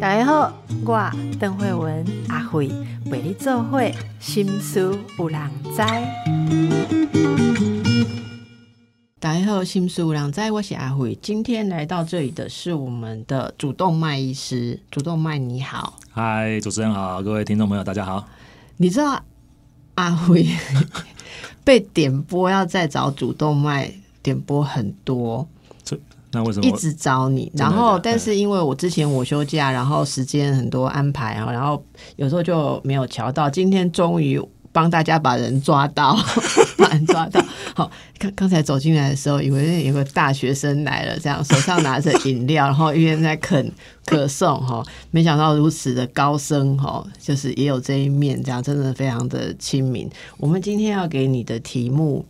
大家好，我邓慧文阿慧为你做会心思有人知。大家好，心思有人知，我是阿慧。今天来到这里的是我们的主动脉医师，主动脉你好，嗨，主持人好，各位听众朋友大家好。你知道阿慧 被点播要再找主动脉点播很多。那为什么一直找你？然后，但是因为我之前我休假，然后时间很多安排啊，然后有时候就没有瞧到。今天终于帮大家把人抓到，把人抓到。好，刚刚才走进来的时候，以为有个大学生来了，这样手上拿着饮料，然后一边在啃可颂哈。没想到如此的高深哈，就是也有这一面，这样真的非常的亲民。我们今天要给你的题目，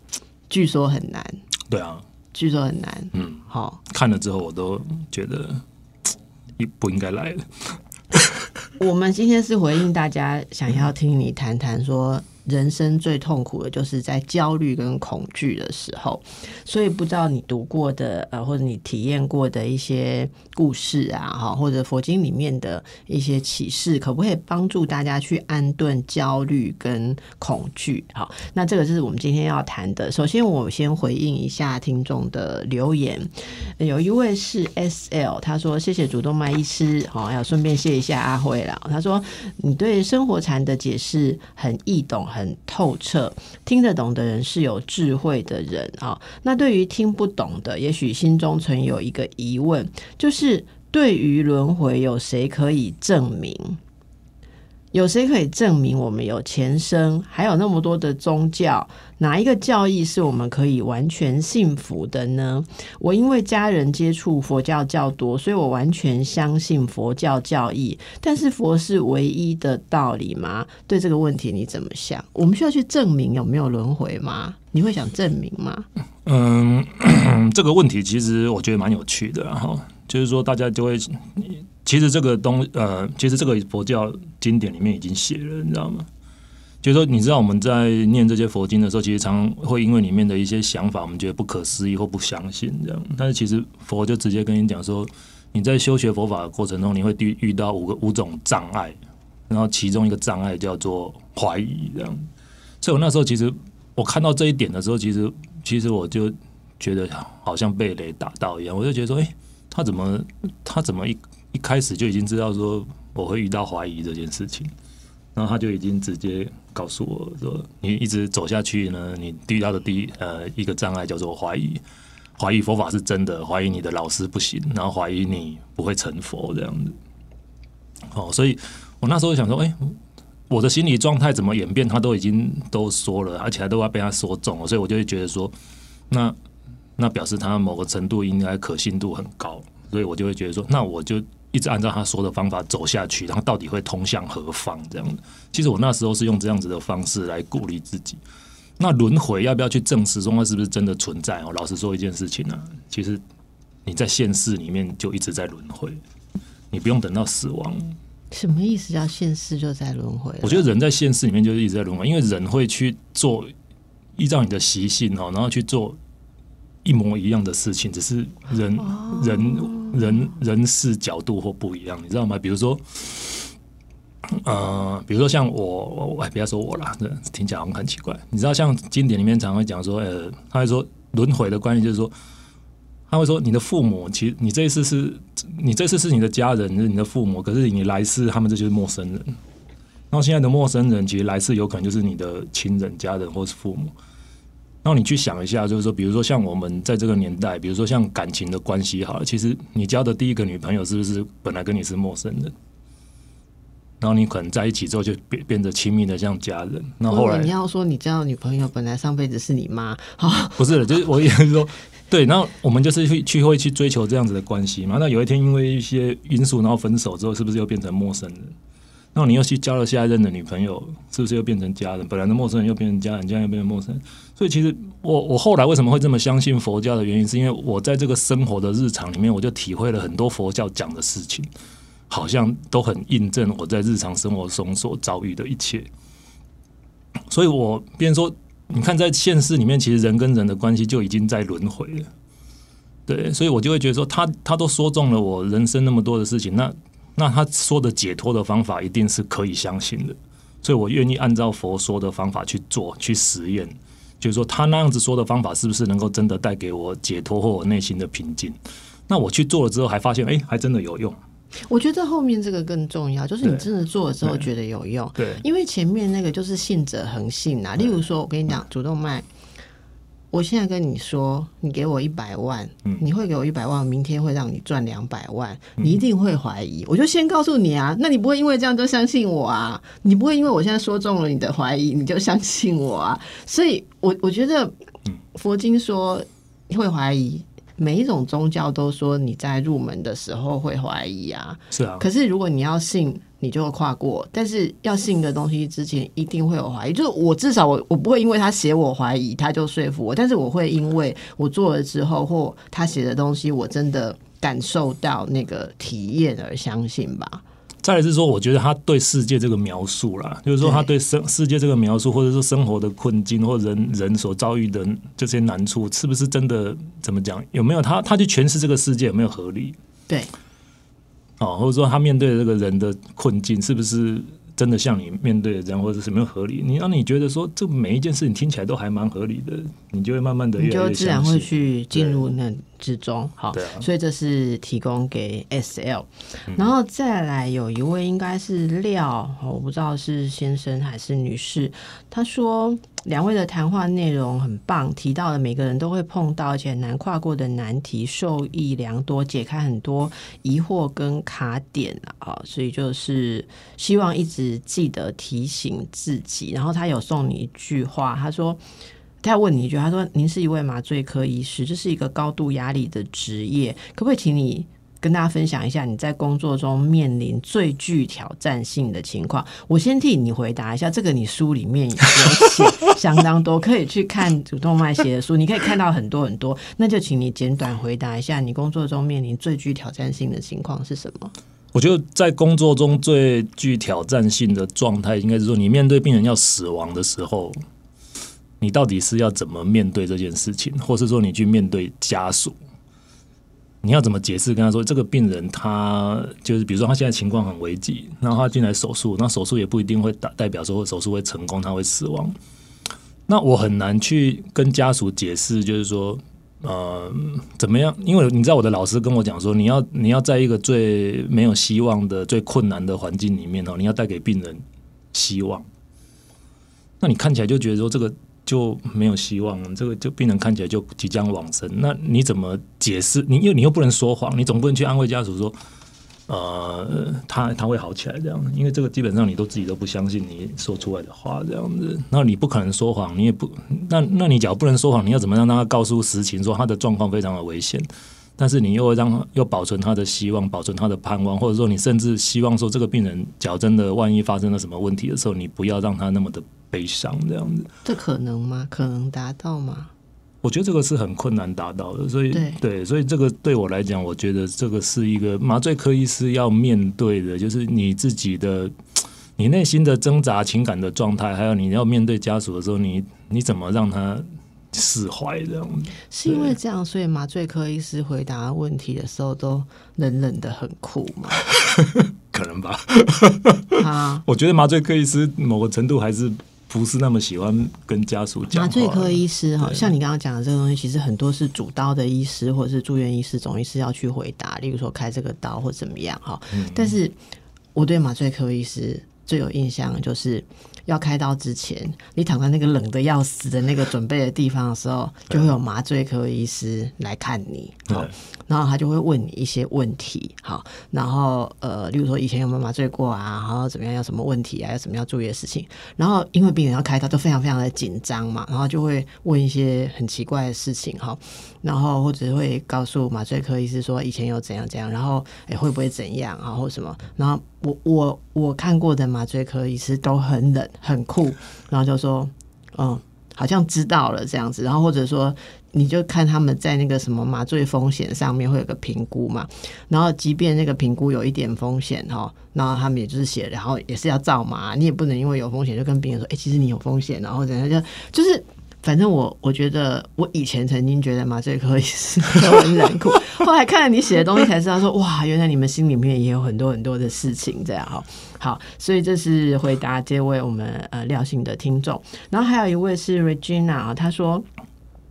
据说很难。对啊。据说很难，嗯，好，看了之后我都觉得不 不应该来了。我们今天是回应大家想要听你谈谈说。人生最痛苦的就是在焦虑跟恐惧的时候，所以不知道你读过的呃，或者你体验过的一些故事啊，哈，或者佛经里面的一些启示，可不可以帮助大家去安顿焦虑跟恐惧？好，那这个就是我们今天要谈的。首先，我先回应一下听众的留言，有一位是 S L，他说谢谢主动脉医师，好，要顺便谢一下阿辉了。他说你对生活禅的解释很易懂。很透彻，听得懂的人是有智慧的人啊。那对于听不懂的，也许心中存有一个疑问，就是对于轮回，有谁可以证明？有谁可以证明我们有前生？还有那么多的宗教，哪一个教义是我们可以完全信服的呢？我因为家人接触佛教较多，所以我完全相信佛教教义。但是佛是唯一的道理吗？对这个问题你怎么想？我们需要去证明有没有轮回吗？你会想证明吗？嗯，这个问题其实我觉得蛮有趣的，然后就是说大家就会。其实这个东呃，其实这个佛教经典里面已经写了，你知道吗？就是说，你知道我们在念这些佛经的时候，其实常会因为里面的一些想法，我们觉得不可思议或不相信这样。但是其实佛就直接跟你讲说，你在修学佛法的过程中，你会遇遇到五个五种障碍，然后其中一个障碍叫做怀疑这样。所以我那时候其实我看到这一点的时候，其实其实我就觉得好像被雷打到一样，我就觉得说，哎，他怎么他怎么一一开始就已经知道说我会遇到怀疑这件事情，然后他就已经直接告诉我说：“你一直走下去呢，你遇到的第一呃一个障碍叫做怀疑，怀疑佛法是真的，怀疑你的老师不行，然后怀疑你不会成佛这样子。”哦，所以我那时候想说：“哎，我的心理状态怎么演变？他都已经都说了，而且还都要被他说中了，所以我就会觉得说，那那表示他某个程度应该可信度很高，所以我就会觉得说，那我就。”一直按照他说的方法走下去，然后到底会通向何方？这样的，其实我那时候是用这样子的方式来鼓励自己。那轮回要不要去证实说它是不是真的存在？哦，老实说一件事情呢，其实你在现世里面就一直在轮回，你不用等到死亡。什么意思？叫现世就在轮回？我觉得人在现世里面就是一直在轮回，因为人会去做依照你的习性哦，然后去做一模一样的事情，只是人人。人人事角度或不一样，你知道吗？比如说，呃，比如说像我，哎，不要说我了，这听起来好像很奇怪。你知道，像经典里面常会讲说，呃，他会说轮回的关系就是说，他会说你的父母，其实你这一次是你这次是你的家人，是你的父母，可是你来世他们这就是陌生人。然后现在的陌生人，其实来世有可能就是你的亲人、家人或是父母。然后你去想一下，就是说，比如说像我们在这个年代，比如说像感情的关系，好了，其实你交的第一个女朋友是不是本来跟你是陌生人？然后你可能在一起之后就变变得亲密的像家人。那后来你要说你交的女朋友本来上辈子是你妈，好，不是，就是我意思是说，对，然后我们就是去去会去追求这样子的关系嘛。那有一天因为一些因素，然后分手之后，是不是又变成陌生人？那你又去交了下一任的女朋友，是不是又变成家人？本来的陌生人又变成家人，家人又变成陌生人。所以其实我我后来为什么会这么相信佛教的原因，是因为我在这个生活的日常里面，我就体会了很多佛教讲的事情，好像都很印证我在日常生活中所遭遇的一切。所以我变说，你看在现实里面，其实人跟人的关系就已经在轮回了。对，所以我就会觉得说，他他都说中了我人生那么多的事情，那那他说的解脱的方法一定是可以相信的，所以我愿意按照佛说的方法去做，去实验，就是说他那样子说的方法是不是能够真的带给我解脱或我内心的平静？那我去做了之后，还发现哎，还真的有用。我觉得后面这个更重要，就是你真的做了之后觉得有用。对因为前面那个就是信者恒信啊。例如说，我跟你讲，主动脉，我现在跟你说，你给我一百万，嗯你会给我一百万，明天会让你赚两百万，你一定会怀疑。我就先告诉你啊，那你不会因为这样就相信我啊？你不会因为我现在说中了你的怀疑，你就相信我啊？所以我我觉得佛经说会怀疑。每一种宗教都说你在入门的时候会怀疑啊，是啊，可是如果你要信，你就会跨过；但是要信的东西之前，一定会有怀疑。就是我至少我我不会因为他写我怀疑，他就说服我，但是我会因为我做了之后，或他写的东西，我真的感受到那个体验而相信吧。再来是说，我觉得他对世界这个描述啦，就是说他对生世界这个描述，或者说生活的困境，或人人所遭遇的这些难处，是不是真的怎么讲？有没有他他去诠释这个世界有没有合理？对，哦，或者说他面对的这个人的困境，是不是真的像你面对的这样，或者是有没有合理？你让你觉得说，这每一件事情听起来都还蛮合理的，你就会慢慢的你越来越就自然会。去进入那之中。好所以这是提供给 SL，然后再来有一位应该是廖，我不知道是先生还是女士，他说两位的谈话内容很棒，提到了每个人都会碰到而且很难跨过的难题，受益良多，解开很多疑惑跟卡点啊，所以就是希望一直记得提醒自己。然后他有送你一句话，他说。他要问你一句，他说：“您是一位麻醉科医师，这是一个高度压力的职业，可不可以请你跟大家分享一下你在工作中面临最具挑战性的情况？”我先替你回答一下，这个你书里面有写相当多，可以去看主动脉写的书，你可以看到很多很多。那就请你简短回答一下，你工作中面临最具挑战性的情况是什么？我觉得在工作中最具挑战性的状态，应该是说你面对病人要死亡的时候，你到底是要怎么面对这件事情，或是说你去面对家属，你要怎么解释跟他说，这个病人他就是比如说他现在情况很危急，然后他进来手术，那手术也不一定会代代表说手术会成功，他会死亡。那我很难去跟家属解释，就是说，呃，怎么样？因为你知道我的老师跟我讲说，你要你要在一个最没有希望的、最困难的环境里面哦，你要带给病人希望。那你看起来就觉得说这个就没有希望，这个就病人看起来就即将往生。那你怎么解释？你因为你又不能说谎，你总不能去安慰家属说，呃，他他会好起来这样，因为这个基本上你都自己都不相信你说出来的话这样子。那你不可能说谎，你也不那那你假如不能说谎，你要怎么让他告诉实情，说他的状况非常的危险？但是你又会让又保存他的希望，保存他的盼望，或者说你甚至希望说这个病人，假如真的万一发生了什么问题的时候，你不要让他那么的悲伤这样子。这可能吗？可能达到吗？我觉得这个是很困难达到的，所以对所以这个对我来讲，我觉得这个是一个麻醉科医师要面对的，就是你自己的 你内心的挣扎、情感的状态，还有你要面对家属的时候，你你怎么让他释怀这样子？是因为这样，所以麻醉科医师回答问题的时候都冷冷的很酷嘛？可能吧。啊，我觉得麻醉科医师某个程度还是不是那么喜欢跟家属讲。麻醉科医师哈，像你刚刚讲的这个东西，其实很多是主刀的医师或者是住院医师、总医师要去回答，例如说开这个刀或怎么样哈。嗯但是我对麻醉科医师最有印象就是。要开刀之前，你躺在那个冷的要死的那个准备的地方的时候，就会有麻醉科医师来看你。好，然后他就会问你一些问题，好，然后呃，例如说以前有没有麻醉过啊，然后怎么样，有什么问题啊，有什么要注意的事情，然后因为病人要开刀，都非常非常的紧张嘛，然后就会问一些很奇怪的事情。哈，然后或者会告诉麻醉科医师说以前有怎样怎样，然后诶会不会怎样啊，或什么，然后我我我看过的麻醉科医师都很冷很酷，然后就说嗯。好像知道了这样子，然后或者说你就看他们在那个什么麻醉风险上面会有个评估嘛，然后即便那个评估有一点风险哈，然后他们也就是写，然后也是要照麻，你也不能因为有风险就跟病人说，哎、其实你有风险，然后人家就就是反正我我觉得，我以前曾经觉得麻醉科医师都很冷酷，后来看了你写的东西才知道说，哇，原来你们心里面也有很多很多的事情这样哈。好，所以这是回答这位我们呃廖姓的听众，然后还有一位是 Regina 啊，他说。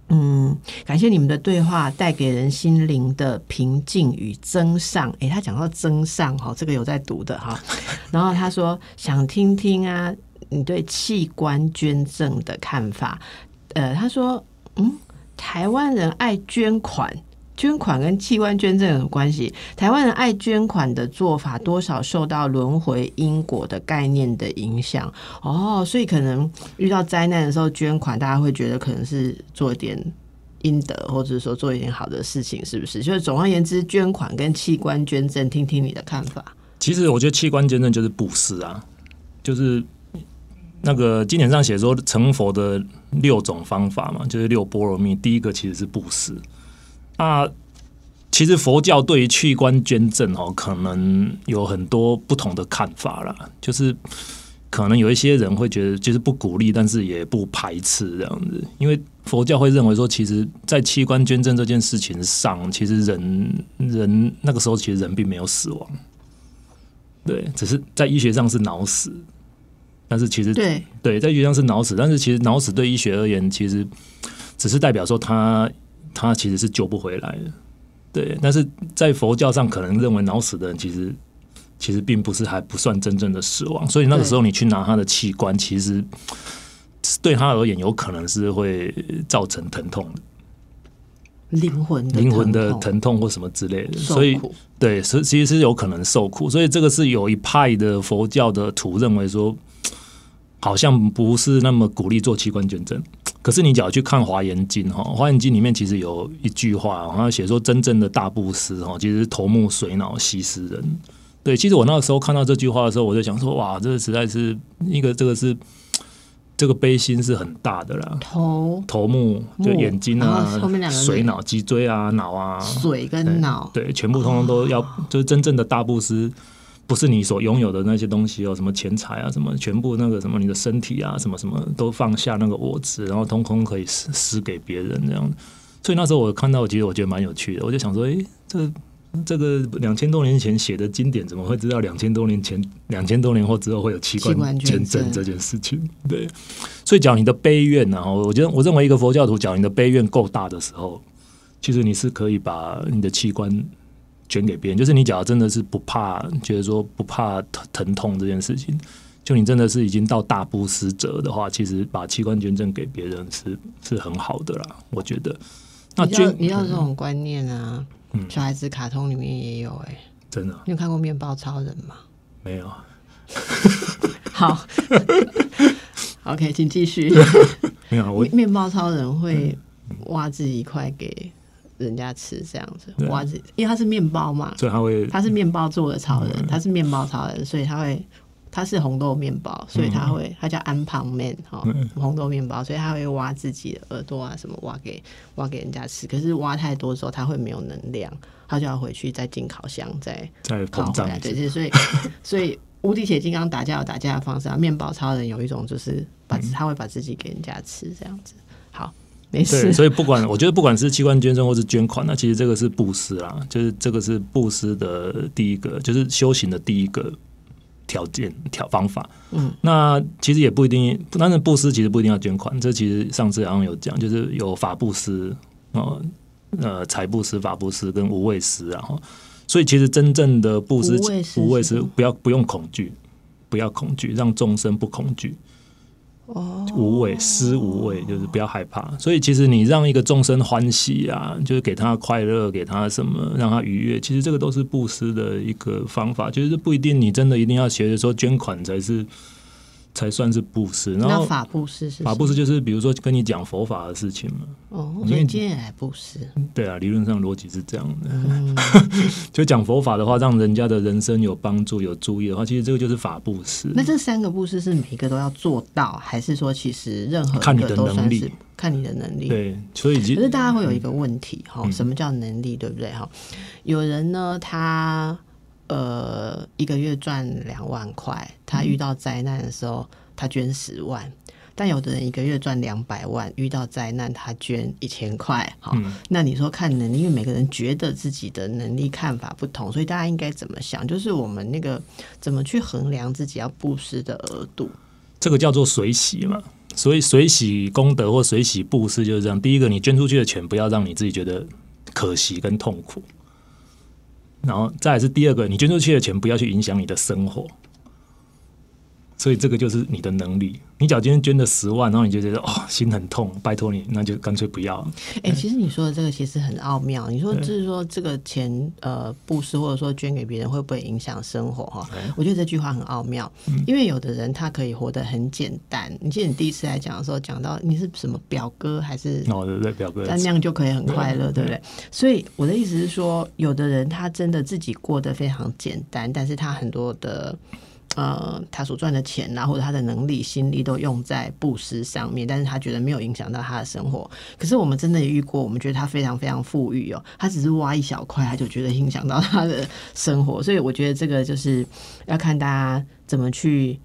嗯，感谢你们的对话带给人心灵的平静与增上。诶，他讲到增上哈，这个有在读的哈。然后他说想听听啊，你对器官捐赠的看法。呃，他说，嗯，台湾人爱捐款，捐款跟器官捐赠有什么关系？台湾人爱捐款的做法，多少受到轮回因果的概念的影响。哦，所以可能遇到灾难的时候捐款，大家会觉得可能是做一点阴德，或者说做一点好的事情，是不是？就是总而言之，捐款跟器官捐赠，听听你的看法。其实我觉得器官捐赠就是布施啊，就是。那个经典上写说成佛的六种方法嘛，就是六波罗蜜。第一个其实是布施。那其实佛教对于器官捐赠哦，可能有很多不同的看法啦。就是可能有一些人会觉得，就是不鼓励，但是也不排斥这样子。因为佛教会认为说，其实，在器官捐赠这件事情上，其实人人那个时候其实人并没有死亡，对，只是在医学上是脑死。但是其实对。对，在医学上是脑死，但是其实脑死对医学而言，其实只是代表说他他其实是救不回来的。对，但是在佛教上可能认为脑死的人其实其实并不是还不算真正的死亡，所以那个时候你去拿他的器官，其实对他而言有可能是会造成疼痛的，灵魂灵魂的疼痛或什么之类的，所以对，是其实是有可能受苦，所以这个是有一派的佛教的徒认为说。好像不是那么鼓励做器官捐赠，可是你只要去看《华严经》哈，《华严经》里面其实有一句话，好像写说真正的大布施哈，其实头目水脑息施人。对，其实我那个时候看到这句话的时候，我就想说，哇，这个实在是一个这个是这个悲心是很大的啦。头头目就眼睛啊，后面两个水脑、脊椎啊、脑啊，水跟脑，对，全部通通都要，就是真正的大布施。不是你所拥有的那些东西哦，什么钱财啊，什么全部那个什么你的身体啊，什么什么都放下那个我执，然后通通可以施施给别人这样。所以那时候我看到，其实我觉得蛮有趣的，我就想说，哎，这这个两千多年前写的经典，怎么会知道两千多年前、两千多年后之后会有器官捐赠这件事情？对，所以讲你的悲怨呢，我觉得我认为一个佛教徒讲你的悲怨够大的时候，其实你是可以把你的器官。捐给别人，就是你假如真的是不怕，觉得说不怕疼疼痛这件事情，就你真的是已经到大布施者的话，其实把器官捐赠给别人是是很好的啦。我觉得，那捐你要这种观念啊，小孩子卡通里面也有哎，真的，你有看过面包超人吗？没有。好，OK，请继续。没有，我面包超人会挖自己一块给。人家吃这样子，哇！因为他是面包嘛，所以他会他是面包做的超人，他是面包超人，所以他会他是红豆面包，所以他会他叫安胖面哈，红豆面包，所以他会挖自己的耳朵啊什么挖给挖给人家吃。可是挖太多之后，他会没有能量，他就要回去再进烤箱再再烤回来。对，所以 所以无敌铁金刚打架有打架的方式啊，面包超人有一种就是把他会把自己给人家吃这样子。好。对，所以不管我觉得不管是器官捐赠或是捐款，那其实这个是布施啦，就是这个是布施的第一个，就是修行的第一个条件条方法。嗯，那其实也不一定，但是布施其实不一定要捐款。这其实上次好像有讲，就是有法布施哦，呃，财布施、法布施跟无畏施，然后，所以其实真正的布施无畏施，不要不用恐惧，不要恐惧，让众生不恐惧。哦，无畏施无畏，就是不要害怕。所以其实你让一个众生欢喜啊，就是给他快乐，给他什么，让他愉悦。其实这个都是布施的一个方法，就是不一定你真的一定要学着说捐款才是。才算是布施，然后法布施是法布施，就是比如说跟你讲佛法的事情嘛。哦，所以今天来布施。对啊，理论上逻辑是这样的。就讲佛法的话，让人家的人生有帮助、有注意的话，其实这个就是法布施。那这三个布施是每一个都要做到，还是说其实任何看你的能力？看你的能力。对，所以可是大家会有一个问题哈，什么叫能力？对不对哈？有人呢，他。呃，一个月赚两万块，他遇到灾难的时候，他捐十万。但有的人一个月赚两百万，遇到灾难他捐一千块，好，嗯那你说看能力，因为每个人觉得自己的能力看法不同，所以大家应该怎么想？就是我们那个怎么去衡量自己要布施的额度？这个叫做随喜嘛。所以随喜功德或随喜布施就是这样。第一个，你捐出去的钱不要让你自己觉得可惜跟痛苦，然后再来是第二个，你捐出去的钱不要去影响你的生活。所以这个就是你的能力。你假如今天捐了十万，然后你就觉得哦心很痛，拜托你，那就干脆不要。哎、其实你说的这个其实很奥妙。你说就是说这个钱呃布施或者说捐给别人会不会影响生活哈？我觉得这句话很奥妙，因为有的人他可以活得很简单。你记得你第一次来讲的时候讲到你是什么表哥还是哦，对不对，表哥？但那样就可以很快乐，对不对？所以我的意思是说，有的人他真的自己过得非常简单，但是他很多的。呃，他所赚的钱呐、或者他的能力、心力都用在布施上面，但是他觉得没有影响到他的生活。可是我们真的遇过，我们觉得他非常非常富裕哦，他只是挖一小块，他就觉得影响到他的生活。所以我觉得这个就是要看大家怎么去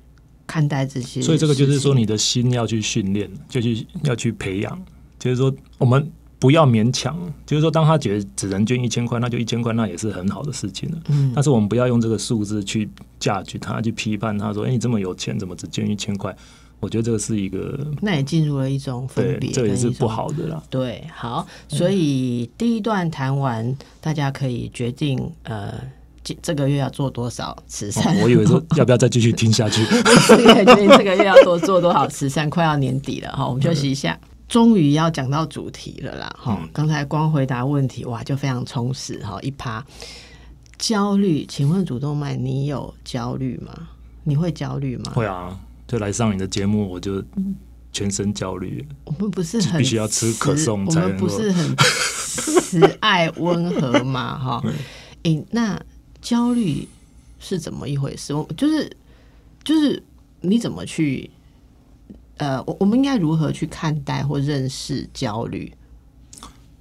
看待这些。所以这个就是说，你的心要去训练，就去要去培养。就是说，我们不要勉强。就是说，当他觉得只能捐一千块，那就一千块，那也是很好的事情了。嗯但是我们不要用这个数字去价值他，去批判他说：“哎、你这么有钱，怎么只捐一千块？”我觉得这个是一个那也进入了一种分对别，，这也是不好的啦。对，好，所以第一段谈完，大家可以决定呃，这这个月要做多少慈善。哦我以为说 要不要再继续听下去？可以决定这个月要多做多少慈善，快要年底了哈，我们休息一下。终于要讲到主题了啦！哈、嗯刚才光回答问题哇，就非常充实哈，一趴焦虑。请问主动脉，你有焦虑吗？你会焦虑吗？会啊，就来上你的节目，我就全身焦虑。我们不是很必须要吃可颂我们才不是很慈爱温和嘛？哈，诶、那焦虑是怎么一回事？我就是就是你怎么去呃，我我们应该如何去看待或认识焦虑？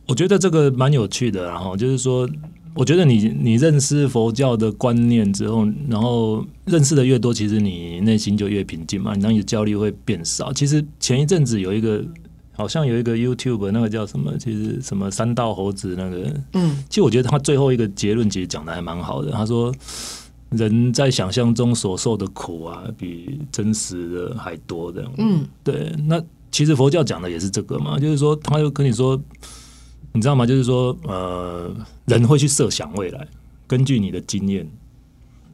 我觉得这个蛮有趣的，然后就是说，我觉得你你认识佛教的观念之后，然后认识的越多，其实你内心就越平静嘛，然后你的焦虑会变少。其实前一阵子有一个，好像有一个 YouTube 那个叫什么，其实什么三道猴子那个，嗯，其实我觉得他最后一个结论其实讲的还蛮好的，他说。人在想象中所受的苦啊，比真实的还多这样。嗯，对，那其实佛教讲的也是这个嘛，就是说，他就跟你说，你知道吗？就是说，呃，人会去设想未来，根据你的经验，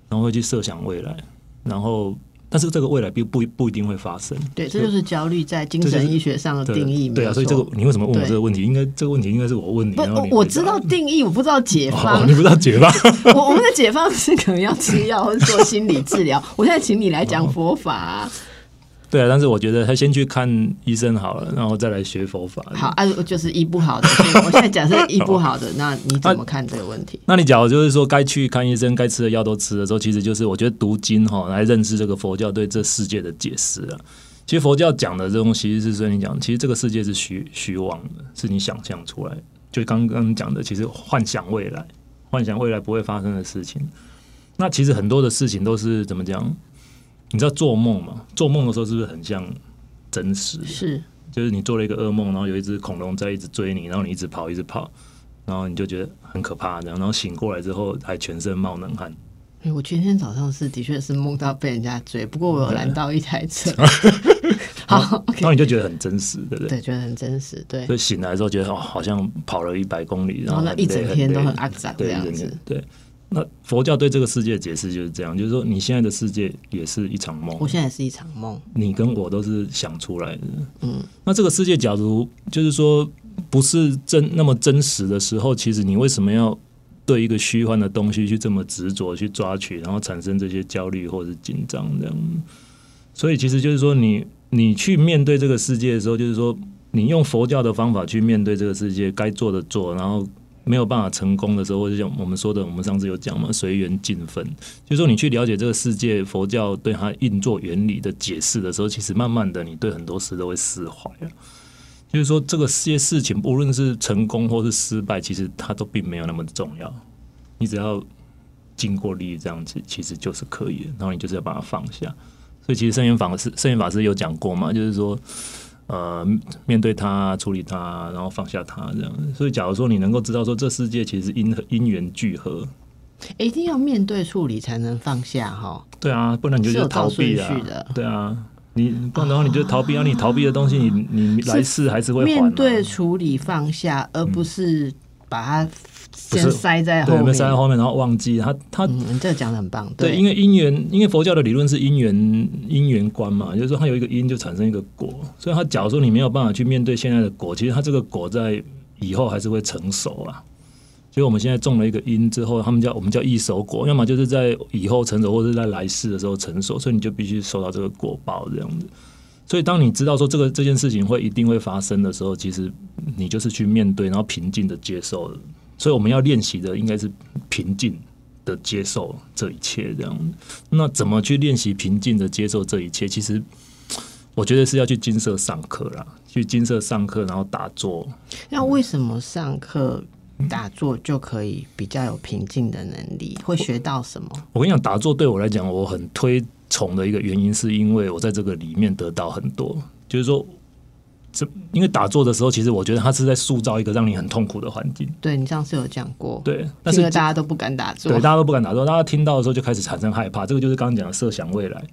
然后会去设想未来，然后，但是这个未来并不不一定会发生。对，这就是焦虑在精神医学上的定义。对啊，所以这个你为什么问我这个问题？应该这个问题应该是我问你，不我我知道定义，我不知道解哦，放。你不知道解放？我我们的解放是可能要吃药或者做心理治疗。我现在请你来讲佛法啊、对啊，但是我觉得他先去看医生好了，然后再来学佛法。好，啊，就是医不好的。我现在假设医不好的，那你怎么看这个问题？那你假如就是说该去看医生、该吃的药都吃的时候，其实就是我觉得读经哈来认识这个佛教对这世界的解释啊。其实佛教讲的这东西是跟你讲，其实这个世界是虚虚妄的，是你想象出来。就刚刚讲的，其实幻想未来，幻想未来不会发生的事情。那其实很多的事情都是怎么讲？你知道做梦吗？做梦的时候是不是很像真实？是就是你做了一个噩梦，然后有一只恐龙在一直追你，然后你一直跑，一直跑，然后你就觉得很可怕，这样，然后醒过来之后还全身冒冷汗。哎我今天早上是的确是梦到被人家追，不过我有拦到一台车。好然后你就觉得很真实，对不对？对，觉得很真实，对所。以醒来之后觉得哦，好像跑了一百公里，后然后那一整天都很肮脏这，样子。对。那佛教对这个世界的解释就是这样，就是说你现在的世界也是一场梦我，现在也是一场梦，你跟我都是想出来的。嗯，那这个世界假如就是说不是真那么真实的时候，其实你为什么要对一个虚幻的东西去这么执着去抓取，然后产生这些焦虑或者是紧张这样？所以其实就是说你，你去面对这个世界的时候，就是说你用佛教的方法去面对这个世界，该做的做，然后。没有办法成功的时候，或者像我们说的，我们上次有讲嘛，随缘尽分，就是说你去了解这个世界，佛教对它运作原理的解释的时候，其实慢慢的，你对很多事都会释怀了。就是说，这个些事情，无论是成功或是失败，其实它都并没有那么重要。你只要经过力这样子，其实就是可以的。然后你就是要把它放下。所以其实圣严法师圣严法师有讲过嘛，就是说。呃，面对它，处理它，然后放下它，这样。所以，假如说你能够知道说，这世界其实因因缘聚合，一定要面对处理才能放下哈。对啊，不然你就逃避啊。对啊，你不然的话你就逃避啊。你逃避的东西，你你来世还是会面对处理放下，而不是把它。先塞在后面，塞在后面，然后忘记他他，嗯，这个讲的很棒。对，因为因缘，因为佛教的理论是因缘因缘观嘛，就是说它有一个因就产生一个果，所以它假如说你没有办法去面对现在的果，其实它这个果在以后还是会成熟啊。所以我们现在种了一个因之后，他们叫我们叫一熟果，要么就是在以后成熟，或者在来世的时候成熟，所以你就必须受到这个果报这样子。所以当你知道说这个这件事情会一定会发生的时候，其实你就是去面对，然后平静的接受。所以我们要练习的应该是平静的接受这一切，这样。那怎么去练习平静的接受这一切？其实我觉得是要去金色上课啦，去金色上课，然后打坐。那为什么上课打坐就可以比较有平静的能力？会学到什么？我跟你讲，打坐对我来讲，我很推崇的一个原因，是因为我在这个里面得到很多，就是说。这因为打坐的时候，其实我觉得他是在塑造一个让你很痛苦的环境。对你上次有讲过，对，但是大家都不敢打坐，对，大家都不敢打坐，大家听到的时候就开始产生害怕。这个就是刚刚讲的设想未来，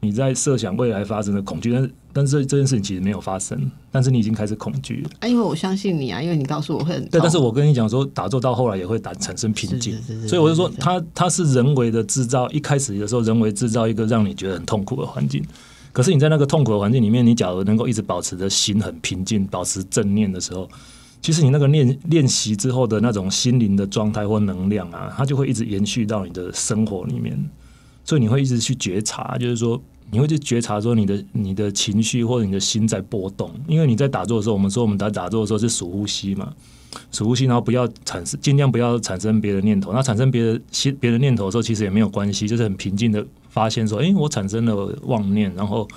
你在设想未来发生的恐惧，但是但是这件事情其实没有发生，但是你已经开始恐惧了。啊，因为我相信你啊，因为你告诉我会很对，但是我跟你讲说，打坐到后来也会打产生平静，所以我就说，它它是人为的制造，一开始的时候人为制造一个让你觉得很痛苦的环境。可是你在那个痛苦的环境里面，你假如能够一直保持着心很平静，保持正念的时候，其实你那个练练习之后的那种心灵的状态或能量啊，它就会一直延续到你的生活里面。所以你会一直去觉察，就是说你会去觉察说你的你的情绪或者你的心在波动。因为你在打坐的时候，我们说我们在打坐的时候是数呼吸嘛，数呼吸，然后不要产生，尽量不要产生别的念头。那产生别的心别的念头的时候，其实也没有关系，就是很平静的。发现说，哎，我产生了妄念，然后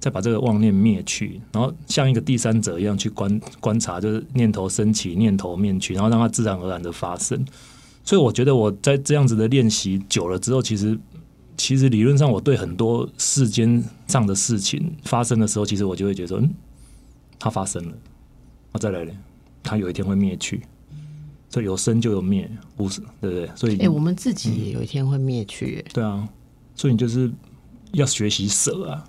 再把这个妄念灭去，然后像一个第三者一样去观观察，就是念头升起，念头灭去，然后让它自然而然的发生。所以我觉得我在这样子的练习久了之后，其实其实理论上我对很多世间上的事情发生的时候，其实我就会觉得，嗯，它发生了，那再来呢，它有一天会灭去，所以有生就有灭，不是对不对？所以，哎，我们自己也有一天会灭去，对啊。所以你就是要学习舍啊！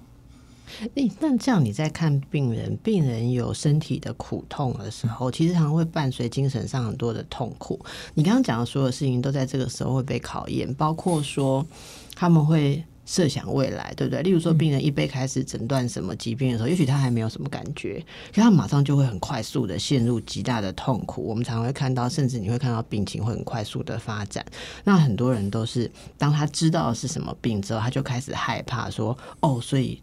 哎，那这样你在看病人，病人有身体的苦痛的时候，其实常常会伴随精神上很多的痛苦。你刚刚讲的所有事情，都在这个时候会被考验，包括说他们会。设想未来，对不对？例如说，病人一被开始诊断什么疾病的时候，也许他还没有什么感觉，可他马上就会很快速的陷入极大的痛苦。我们常会看到，甚至你会看到病情会很快速的发展。那很多人都是当他知道是什么病之后，他就开始害怕，说：“哦，所以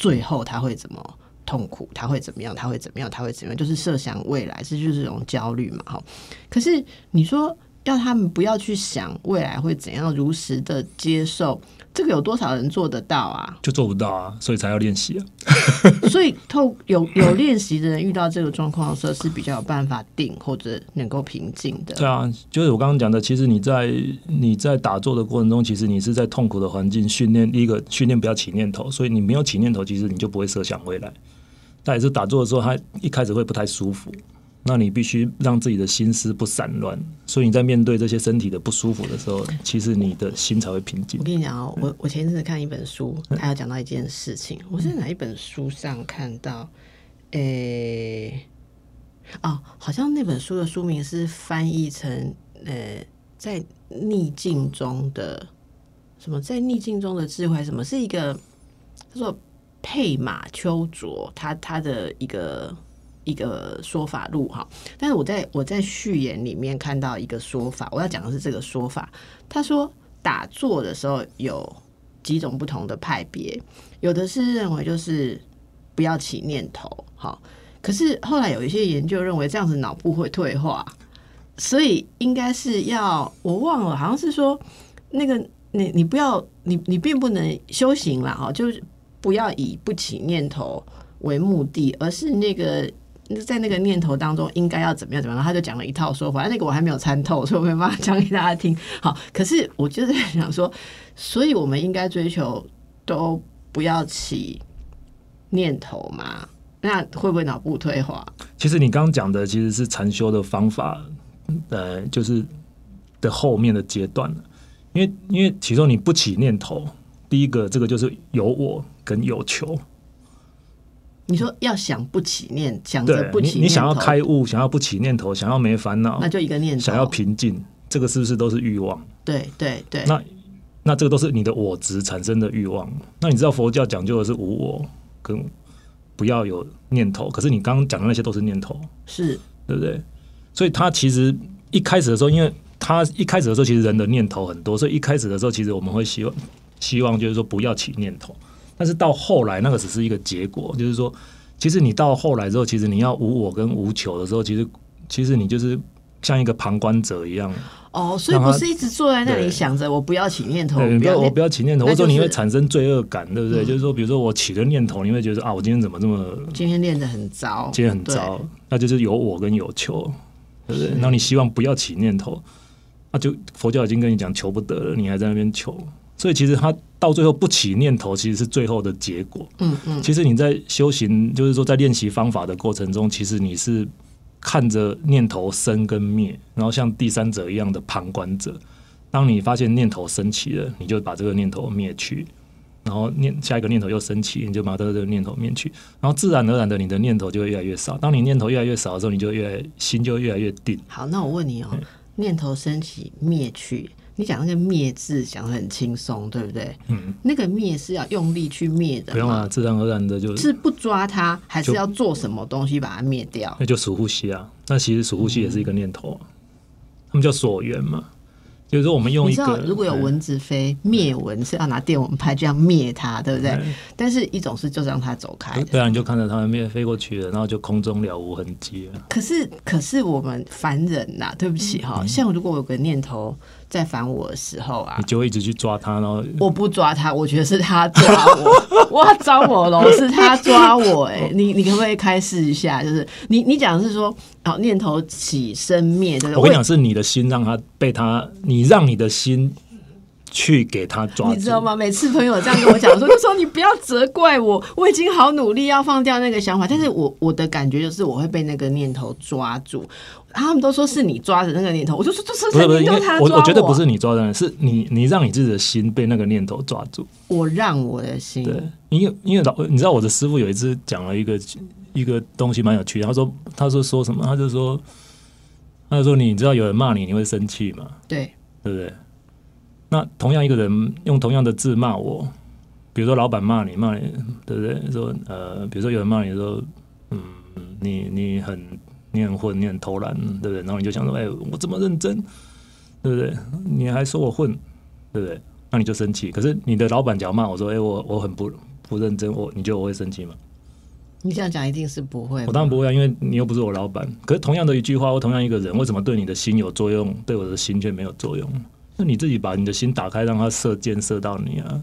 最后他会怎么痛苦？他会怎么样？他会怎么样？他会怎么样？”就是设想未来，这就是这种焦虑嘛。哈，可是你说要他们不要去想未来会怎样，如实的接受。这个有多少人做得到啊？就做不到啊，所以才要练习啊。所以透有有练习的人遇到这个状况的时候是比较有办法定或者能够平静的。对啊，就是我刚刚讲的，其实你在你在打坐的过程中，其实你是在痛苦的环境训练第一个训练不要起念头，所以你没有起念头，其实你就不会设想未来。但也是打坐的时候，他一开始会不太舒服。那你必须让自己的心思不散乱，所以你在面对这些身体的不舒服的时候，其实你的心才会平静。我跟你讲哦，我我前一阵子看一本书，他有讲到一件事情。我是哪一本书上看到？诶，哦，好像那本书的书名是翻译成“呃，在逆境中的什么，在逆境中的智慧”，什么是一个他说佩马丘卓，他他的一个。一个说法录哈，但是我在我在序言里面看到一个说法，我要讲的是这个说法。他说打坐的时候有几种不同的派别，有的是认为就是不要起念头，好，可是后来有一些研究认为这样子脑部会退化，所以应该是要我忘了，好像是说那个你你不要你你并不能修行了哈，就是不要以不起念头为目的，而是那个。在那个念头当中，应该要怎么样怎么样？他就讲了一套说法，那个我还没有参透，所以我没办法讲给大家听。好，可是我就是想说，所以我们应该追求都不要起念头嘛，那会不会脑部退化？其实你刚刚讲的其实是禅修的方法，呃，就是的后面的阶段。因为因为其中你不起念头，第一个这个就是有我跟有求。你说要想不起念，想着不起你，你想要开悟，想要不起念头，想要没烦恼那，就一个念头，想要平静，这个是不是都是欲望？对对对，那那这个都是你的我执产生的欲望。那你知道佛教讲究的是无我跟不要有念头，可是你刚刚讲的那些都是念头，是对不对？所以他其实一开始的时候，因为他一开始的时候，其实人的念头很多，所以一开始的时候，其实我们会希望希望就是说不要起念头。但是到后来，那个只是一个结果，就是说，其实你到后来之后，其实你要无我跟无求的时候，其实其实你就是像一个旁观者一样，哦，所以不是一直坐在那里想着我不要起念头，对，不要我不要起念头，或者说你会产生罪恶感，对不对？嗯就是说，比如说我起个念头，你会觉得啊，我今天怎么这么今天练得很糟，今天很糟，那就是有我跟有求，对不对？然后你希望不要起念头，那就佛教已经跟你讲求不得了，你还在那边求，所以其实他到最后不起念头，其实是最后的结果。嗯嗯，其实你在修行，就是说在练习方法的过程中，其实你是看着念头生跟灭，然后像第三者一样的旁观者。当你发现念头升起了，你就把这个念头灭去，然后念下一个念头又升起，你就把这个念头灭去，然后自然而然的你的念头就会越来越少。当你念头越来越少的时候，你就越来心就越来越定。好，那我问你哦，念头升起灭去，你讲那个灭字讲的很轻松，对不对？嗯，那个灭是要用力去灭的不用啊，自然而然的就是不抓它，还是要做什么东西把它灭掉？那就数呼吸啊。那其实数呼吸也是一个念头、啊，他们叫所缘嘛。就是说我们用你知道一个，如果有嗯蚊子飞，灭蚊是要拿电蚊拍这样灭它，对不对？嗯但是一种是就让它走开的。对啊，你就看着它们灭飞过去了，然后就空中了无痕迹了。可是，可是我们凡人呐、对不起嗯哈、像如果我有个念头在烦我的时候啊你，就会一直去抓他，然后我不抓他，我觉得是他抓我，哇，招我喽，是他抓我、哎，你你可不可以开示一下？就是你你讲的是说，哦，念头起生灭，对不对？我跟你讲，是你的心让他被他，你让你的心去给他抓，你知道吗？每次朋友这样跟我讲说，就说你不要责怪我，我已经好努力要放掉那个想法，但是我我的感觉就是我会被那个念头抓住。他们都说是你抓着那个念头，我就说这是不是不是，因为肯定都他抓我我觉得不是你抓的，是你你让你自己的心被那个念头抓住。我让我的心对，因为因为老你知道我的师傅有一次讲了一个一个东西蛮有趣的，他说他说说什么？他就说他就说你知道有人骂你，你会生气吗？对对不对？那同样一个人用同样的字骂我，比如说老板骂你，骂你，对不对？说呃，比如说有人骂你说，嗯，你你很你很混，你很偷懒，对不对？然后你就想说，哎、我这么认真，对不对？你还说我混，对不对？那你就生气。可是你的老板只要骂我说，哎、我我很不不认真，我你觉得我会生气吗？你这样讲一定是不会。我当然不会啊，因为你又不是我老板。可是同样的一句话，或同样一个人，为什么对你的心有作用，对我的心却没有作用？那你自己把你的心打开，让它射箭射到你啊！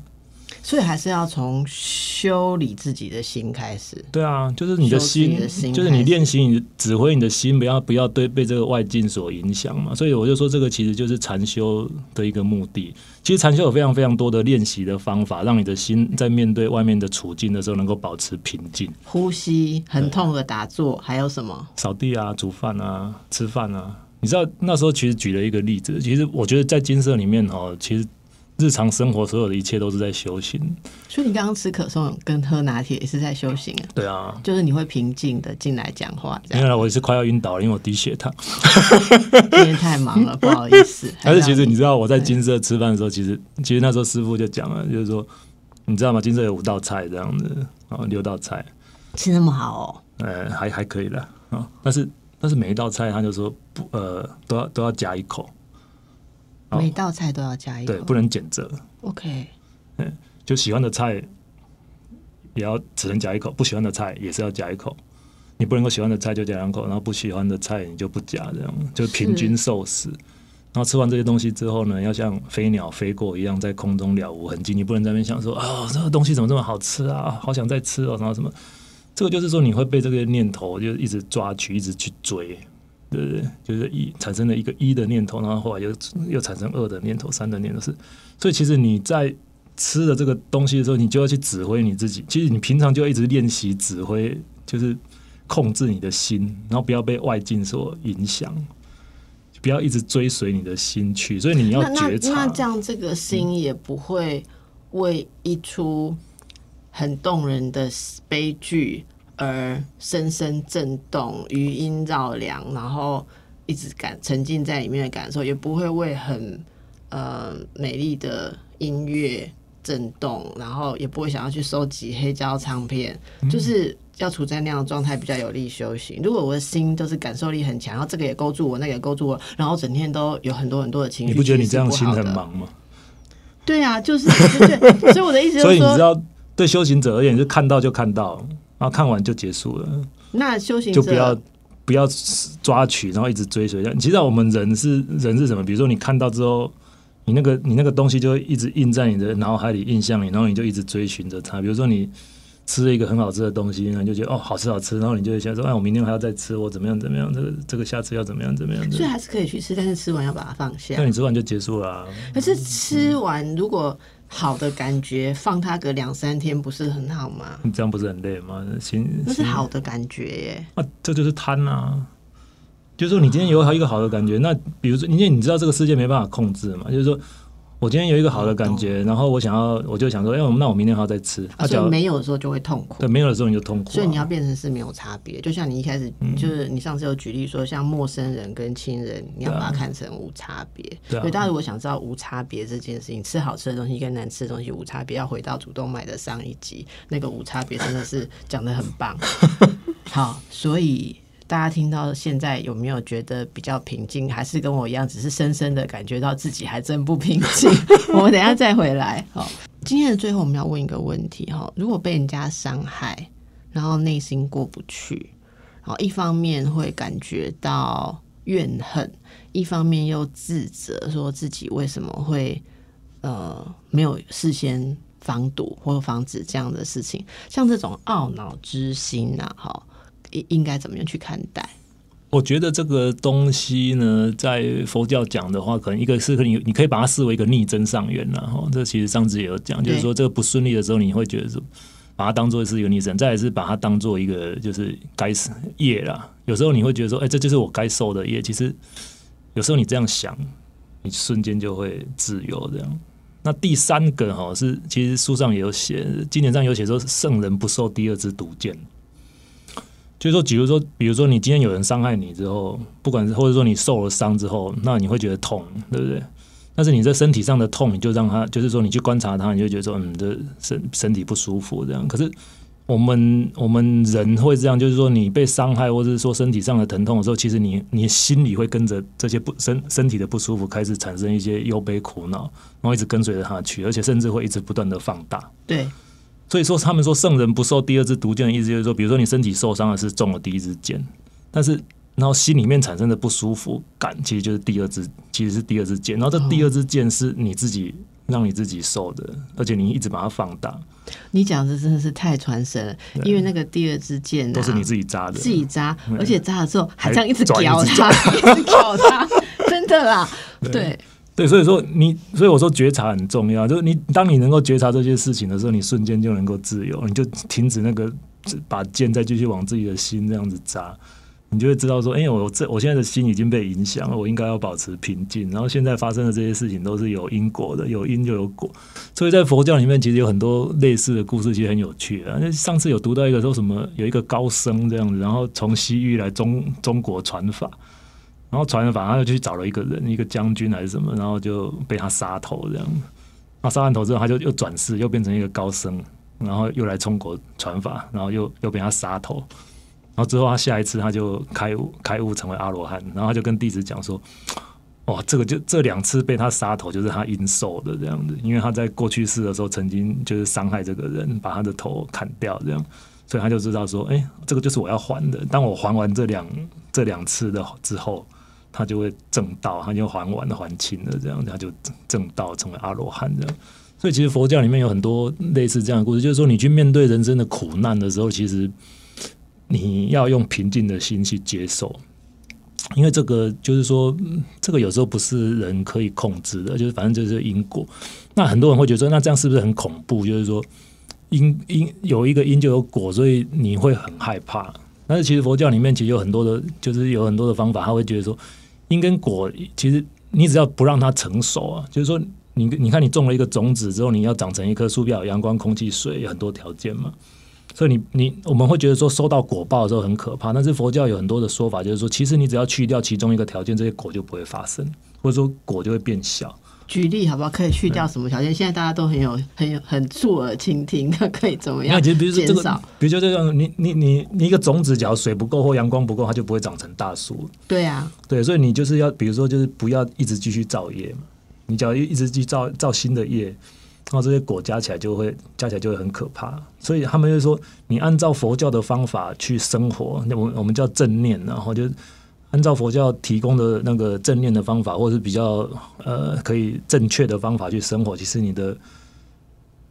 所以还是要从修理自己的心开始。对啊，就是你的心，的心就是你练习你指挥你的心，不要不要对被这个外境所影响嘛。所以我就说，这个其实就是禅修的一个目的。其实禅修有非常非常多的练习的方法，让你的心在面对外面的处境的时候，能够保持平静。呼吸、很痛的打坐，还有什么？扫地啊、煮饭啊、吃饭啊。你知道那时候其实举了一个例子，其实我觉得在金色里面哦，其实日常生活所有的一切都是在修行。所以你刚刚吃可颂跟喝拿铁也是在修行啊，对啊，就是你会平静的进来讲话，这因样。为我也是快要晕倒了，因为我低血糖。今天太忙了，不好意思。但是其实你知道我在金色吃饭的时候，其实其实那时候师傅就讲了，就是说你知道吗？金色有五道菜这样子啊，六道菜，吃那么好哦呃，还还可以了啊。但是但是每一道菜他就说不呃都要都要夹一口，每道菜都要夹一口。对，不能减责。OK，嗯就喜欢的菜也要只能夹一口，不喜欢的菜也是要夹一口。你不能够喜欢的菜就夹两口，然后不喜欢的菜你就不夹，这样就平均受食。然后吃完这些东西之后呢，要像飞鸟飞过一样，在空中了无痕迹。你不能在那边想说啊、这个东西怎么这么好吃啊，好想再吃哦，然后什么。这个就是说你会被这个念头就一直抓取，一直去追，对不对？就是一产生了一个一的念头，然后后来又又产生二的念头、三的念头是。所以其实你在吃了这个东西的时候，你就要去指挥你自己。其实你平常就要一直练习指挥，就是控制你的心，然后不要被外境所影响，不要一直追随你的心去。所以你要觉察。那这样，这个心也不会为一出很动人的悲剧而深深震动、余音绕梁，然后一直感沉浸在里面的感受，也不会为很呃美丽的音乐震动，然后也不会想要去收集黑胶唱片，嗯就是。要处在那样的状态比较有利修行。如果我的心都是感受力很强，然后这个也勾住我，那个也勾住我，然后整天都有很多很多的情绪，你不觉得你这样心？很忙吗？对啊，就是所以我的意思就是说，所以你知道，对修行者而言，就看到就看到，然后看完就结束了，那修行就不要不要抓取，然后一直追随。其实我们人是人是什么？比如说你看到之后，你那个你那个东西就会一直印在你的脑海里、印象里，然后你就一直追寻着它。比如说你吃了一个很好吃的东西，然后你就觉得哦好吃好吃，然后你就会想说，哎，我明天还要再吃，我怎么样怎么样，这个这个下次要怎么样怎么样。所以还是可以去吃，但是吃完要把它放下那。你吃完就结束了、啊。可是吃完如果好的感觉放它个两三天，不是很好吗？你这样不是很累吗？心那是好的感觉耶。啊，这就是贪啊！就是说，你今天有一个好的感觉，那比如说，因为你知道这个世界没办法控制嘛，就是说我今天有一个好的感觉，然后我想要，我就想说，哎、我那我明天还要再吃。啊啊，假如所以没有的时候就会痛苦。对没有的时候你就痛苦、啊，所以你要变成是没有差别，就像你一开始、嗯就是你上次有举例说，像陌生人跟亲人，你要把它看成无差别。对啊所以大家如果想知道无差别这件事情，吃好吃的东西跟难吃的东西无差别，要回到主动脉的上一集，那个无差别真的是讲的很棒。好，所以大家听到现在有没有觉得比较平静，还是跟我一样，只是深深的感觉到自己还真不平静？我们等一下再回来。好，今天的最后我们要问一个问题哈，如果被人家伤害，然后内心过不去，然后一方面会感觉到怨恨，一方面又自责，说自己为什么会呃没有事先防堵或防止这样的事情，像这种懊恼之心呐、哈，应应该怎么样去看待？我觉得这个东西呢，在佛教讲的话，可能一个是你你可以把它视为一个逆增上缘然后这其实上次也有讲，就是说这个不顺利的时候，你会觉得说把它当做是一个逆增，再来是把它当做一个就是该死业啦。有时候你会觉得说，哎、这就是我该受的业。其实有时候你这样想，你瞬间就会自由这样。那第三个哈是，其实书上也有写，经典上有写说，圣人不受第二支毒箭。就是说，比如说，比如说，你今天有人伤害你之后，不管是或者说你受了伤之后，那你会觉得痛，对不对？但是你在身体上的痛，你就让他，就是说你去观察他，你就觉得说，嗯，这身身体不舒服这样。可是我们我们人会这样，就是说你被伤害，或者是说身体上的疼痛的时候，其实你你心里会跟着这些不身身体的不舒服开始产生一些忧悲苦恼，然后一直跟随着他去，而且甚至会一直不断的放大。对，所以说，他们说圣人不受第二支毒箭的意思就是说，比如说你身体受伤的是中了第一支箭，但是然后心里面产生的不舒服感，其实就是第二支，其实是第二支箭。然后这第二支箭是你自己让你自己受的，而且你一直把它放大，你讲的真的是太传神了，因为那个第二支箭、啊、都是你自己扎的。自己扎，嗯而且扎了之后还这样一直还咬转一直它，一直咬它，真的啦，对，对，所以说你，所以我说觉察很重要，就是你当你能够觉察这些事情的时候，你瞬间就能够自由，你就停止那个把剑再继续往自己的心这样子扎，你就会知道说，哎、我这我现在的心已经被影响了，我应该要保持平静。然后现在发生的这些事情都是有因果的，有因就有果。所以在佛教里面，其实有很多类似的故事，其实很有趣啊。那上次有读到一个说什么，有一个高僧这样子，然后从西域来中中国传法。然后传法，他就去找了一个人，一个将军还是什么，然后就被他杀头这样。然后杀完头之后，他就又转世，又变成一个高僧，然后又来中国传法，然后又又被他杀头。然后之后他下一次他就开悟，开悟成为阿罗汉，然后他就跟弟子讲说：“哇，这个就这两次被他杀头，就是他应受的这样子，因为他在过去世的时候曾经就是伤害这个人，把他的头砍掉这样。”所以他就知道说，哎、这个就是我要还的。当我还完这两这两次的之后，他就会正道，他就还完了还清了，这样他就正道成为阿罗汉这样。所以其实佛教里面有很多类似这样的故事，就是说你去面对人生的苦难的时候，其实你要用平静的心去接受。因为这个就是说，这个有时候不是人可以控制的，就是反正就是因果。那很多人会觉得说，那这样是不是很恐怖？就是说，因因有一个因就有果，所以你会很害怕。但是其实佛教里面其实有很多的，就是有很多的方法，他会觉得说，因跟果其实你只要不让它成熟啊，就是说你你看你种了一个种子之后，你要长成一棵树，要有阳光、空气、水，有很多条件嘛。所以你你我们会觉得说收到果报的时候很可怕，但是佛教有很多的说法，就是说其实你只要去掉其中一个条件，这些果就不会发生，或者说果就会变小。举例好不好？可以去掉什么条件？现在大家都很有很有很触耳倾听，那可以怎么样那其实比如说这个减少？，比如说这样，你你你你一个种子，只要水不够或阳光不够，它就不会长成大树。对啊，对，所以你就是要，比如说就是不要一直继续造业嘛，你只要一直去造造新的业，然后这些果加起来就会加起来就会很可怕。所以他们就说，你按照佛教的方法去生活，那我们我们叫正念，然后就按照佛教提供的那个正念的方法，或者是比较呃可以正确的方法去生活，其实你的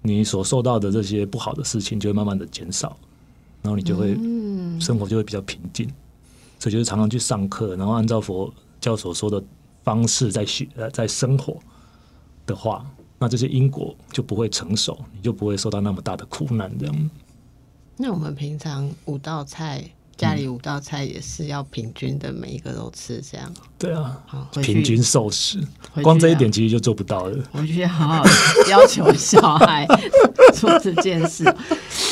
你所受到的这些不好的事情就会慢慢的减少，然后你就会嗯，生活就会比较平静。所以就是常常去上课，然后按照佛教所说的方式在学呃在生活的话，那这些因果就不会成熟，你就不会受到那么大的苦难。这样，那我们平常五道菜，家里五道菜也是要平均的，每一个都吃，这样对啊，好。平均受食，光这一要点其实就做不到了。我去好好要求小孩做这件事。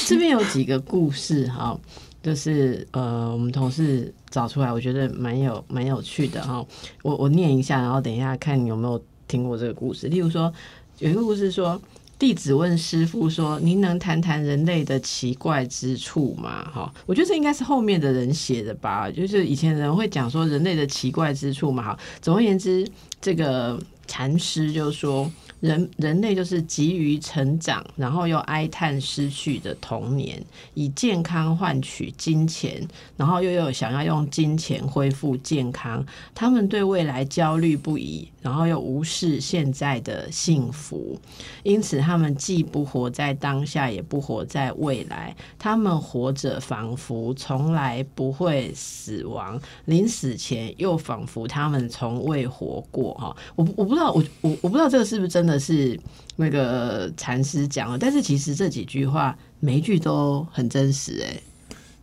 这边有几个故事哈，就是呃，我们同事找出来，我觉得蛮有蛮有趣的哈。我我念一下，然后等一下看你有没有听过这个故事。例如说，有一个故事说。弟子问师傅说：“您能谈谈人类的奇怪之处吗？”哈，我觉得这应该是后面的人写的吧。就是以前人会讲说人类的奇怪之处嘛。哈，总而言之，这个禅师就说，人人类就是急于成长，然后又哀叹失去的童年，以健康换取金钱，然后又有想要用金钱恢复健康。他们对未来焦虑不已，然后又无视现在的幸福，因此他们既不活在当下，也不活在未来。他们活着仿佛从来不会死亡，临死前又仿佛他们从未活过。哈，我我不知道，我我我不知道这个是不是真的是那个禅师讲的，但是其实这几句话每一句都很真实、哎，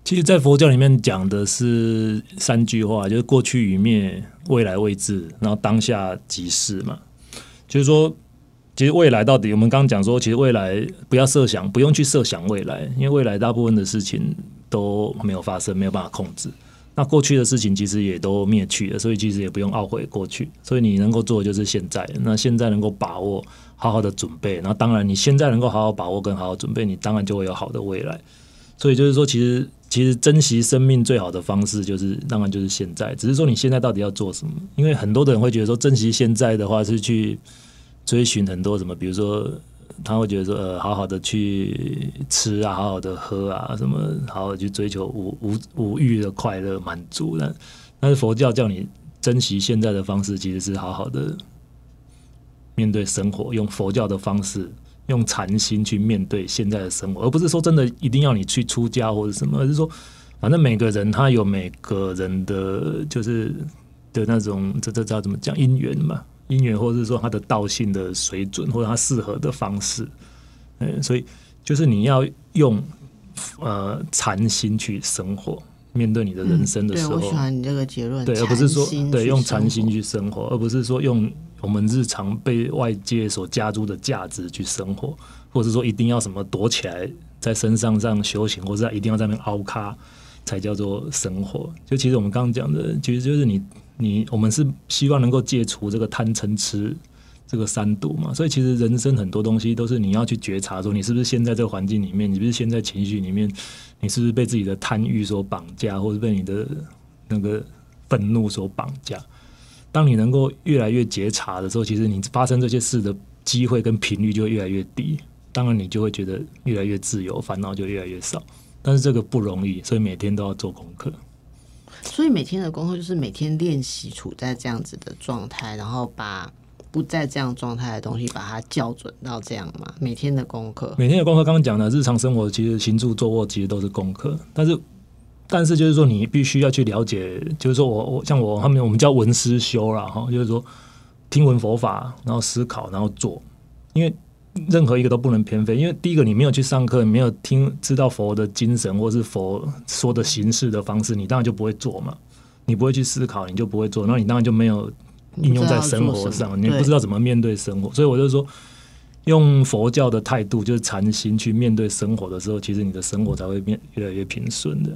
其实，在佛教里面讲的是三句话，就是过去与灭，未来未至，然后当下即是嘛。就是说，其实未来到底，我们刚刚讲说，其实未来不要设想，不用去设想未来，因为未来大部分的事情都没有发生，没有办法控制。那过去的事情其实也都灭去了，所以其实也不用懊悔过去。所以你能够做的就是现在，那现在能够把握，好好的准备。那当然，你现在能够好好把握跟好好准备，你当然就会有好的未来。所以就是说，其实其实珍惜生命最好的方式，就是当然就是现在。只是说你现在到底要做什么？因为很多的人会觉得说，珍惜现在的话是去追寻很多什么，比如说他会觉得说，呃，好好的去吃啊，好好的喝啊，什么，好好地去追求无无无欲的快乐满足。但但是佛教叫你珍惜现在的方式，其实是好好的面对生活，用佛教的方式。用禅心去面对现在的生活，而不是说真的一定要你去出家或者什么，而是说，反正每个人他有每个人的就是的那种，这这叫怎么讲因缘嘛？因缘，或者是说他的道性的水准，或者他适合的方式，嗯，所以就是你要用呃禅心去生活，面对你的人生的时候，对我喜欢你这个结论，对，而不是说对用禅心去生活，而不是说用我们日常被外界所加诸的价值去生活，或者说一定要什么躲起来在身上上修行，或者一定要在那边凹咖才叫做生活。就其实我们刚刚讲的，其实就是你你我们是希望能够戒除这个贪嗔痴。这个三毒嘛，所以其实人生很多东西都是你要去觉察，说你是不是现在这个环境里面，你不是现在情绪里面，你是不是被自己的贪欲所绑架，或是被你的那个愤怒所绑架。当你能够越来越觉察的时候，其实你发生这些事的机会跟频率就会越来越低。当然，你就会觉得越来越自由，烦恼就越来越少。但是这个不容易，所以每天都要做功课。所以每天的功课就是每天练习处在这样子的状态，然后把不在这样状态的东西把它校准到这样嘛。每天的功课，每天的功课，刚刚讲的日常生活，其实行住坐卧其实都是功课。但是但是就是说你必须要去了解，就是说我我像我他们我们叫闻思修啦，哈，就是说听闻佛法，然后思考，然后做，因为任何一个都不能偏废。因为第一个你没有去上课，你没有听知道佛的精神或是佛说的形式的方式，你当然就不会做嘛。你不会去思考，你就不会做，那你当然就没有应用在生活上，你不知道怎么面对生活。所以我就说，用佛教的态度，就是禅心去面对生活的时候，其实你的生活才会变越来越平顺的。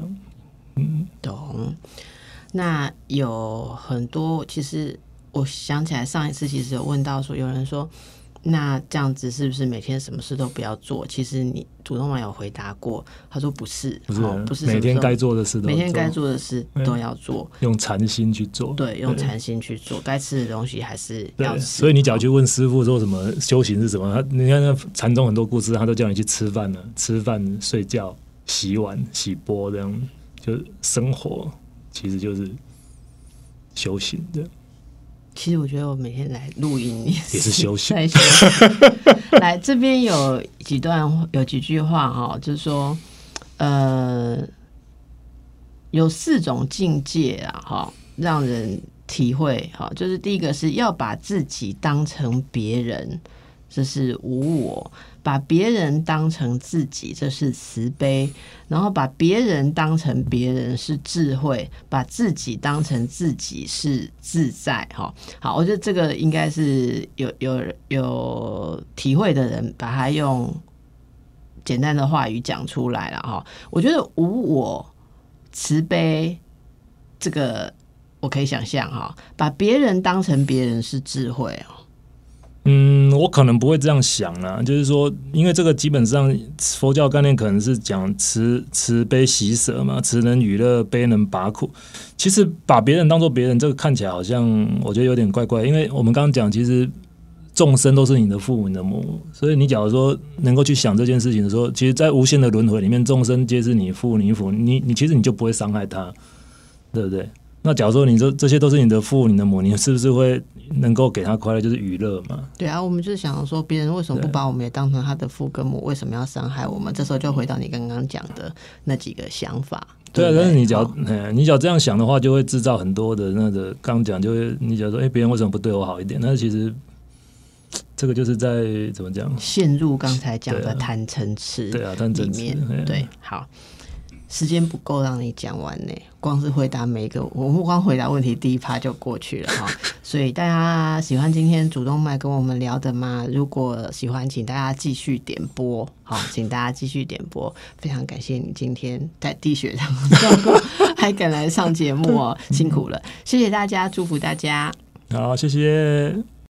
嗯，懂。那有很多，其实我想起来上一次其实有问到说，有人说。那这样子是不是每天什么事都不要做？其实你主动网有回答过，他说不是，不是，不是每天该做的事，每天该做的事都要做，用禅心去做，对，用禅心去做，该吃的东西还是要吃。所以你只要去问师傅说什么修行是什么，他你看那禅宗很多故事，他都叫你去吃饭了，吃饭、睡觉、洗碗、洗钵这样，就生活其实就是修行的。其实我觉得我每天来录音 也是休息。来这边有几段有几句话哈，就是说，呃，有四种境界啊，哈，让人体会哈，就是第一个是要把自己当成别人，这是无我。把别人当成自己，这是慈悲；然后把别人当成别人是智慧，把自己当成自己是自在。哈，好，我觉得这个应该是有有有体会的人，把它用简单的话语讲出来了。哈，我觉得无我、慈悲，这个我可以想象。哈，把别人当成别人是智慧哦。嗯，我可能不会这样想啊，就是说，因为这个基本上佛教概念可能是讲慈慈悲喜舍嘛，慈能娱乐，悲能拔苦。其实把别人当做别人，这个看起来好像我觉得有点怪怪。因为我们刚刚讲，其实众生都是你的父母、你的母，所以你假如说能够去想这件事情的时候，其实，在无限的轮回里面，众生皆是你父、你父，你你其实你就不会伤害他，对不对？那假如说你这这些都是你的父、你的母，你是不是会能够给他快乐，就是娱乐嘛？对啊，我们就是想说，别人为什么不把我们也当成他的父跟母？为什么要伤害我们？这时候就回到你刚刚讲的那几个想法。对啊，但是你只要你只要这样想的话，就会制造很多的那个刚讲，就会你假如说，哎，别人为什么不对我好一点？那其实这个就是在怎么讲？陷入刚才讲的贪嗔痴对啊，贪嗔痴对，好。时间不够让你讲完呢，光是回答每一个，我们光回答问题第一趴就过去了哈。所以大家喜欢今天主动脉跟我们聊的吗？如果喜欢，请大家继续点播，好，请大家继续点播。非常感谢你今天在地雪上 还敢来上节目哦，辛苦了，谢谢大家，祝福大家。好，谢谢。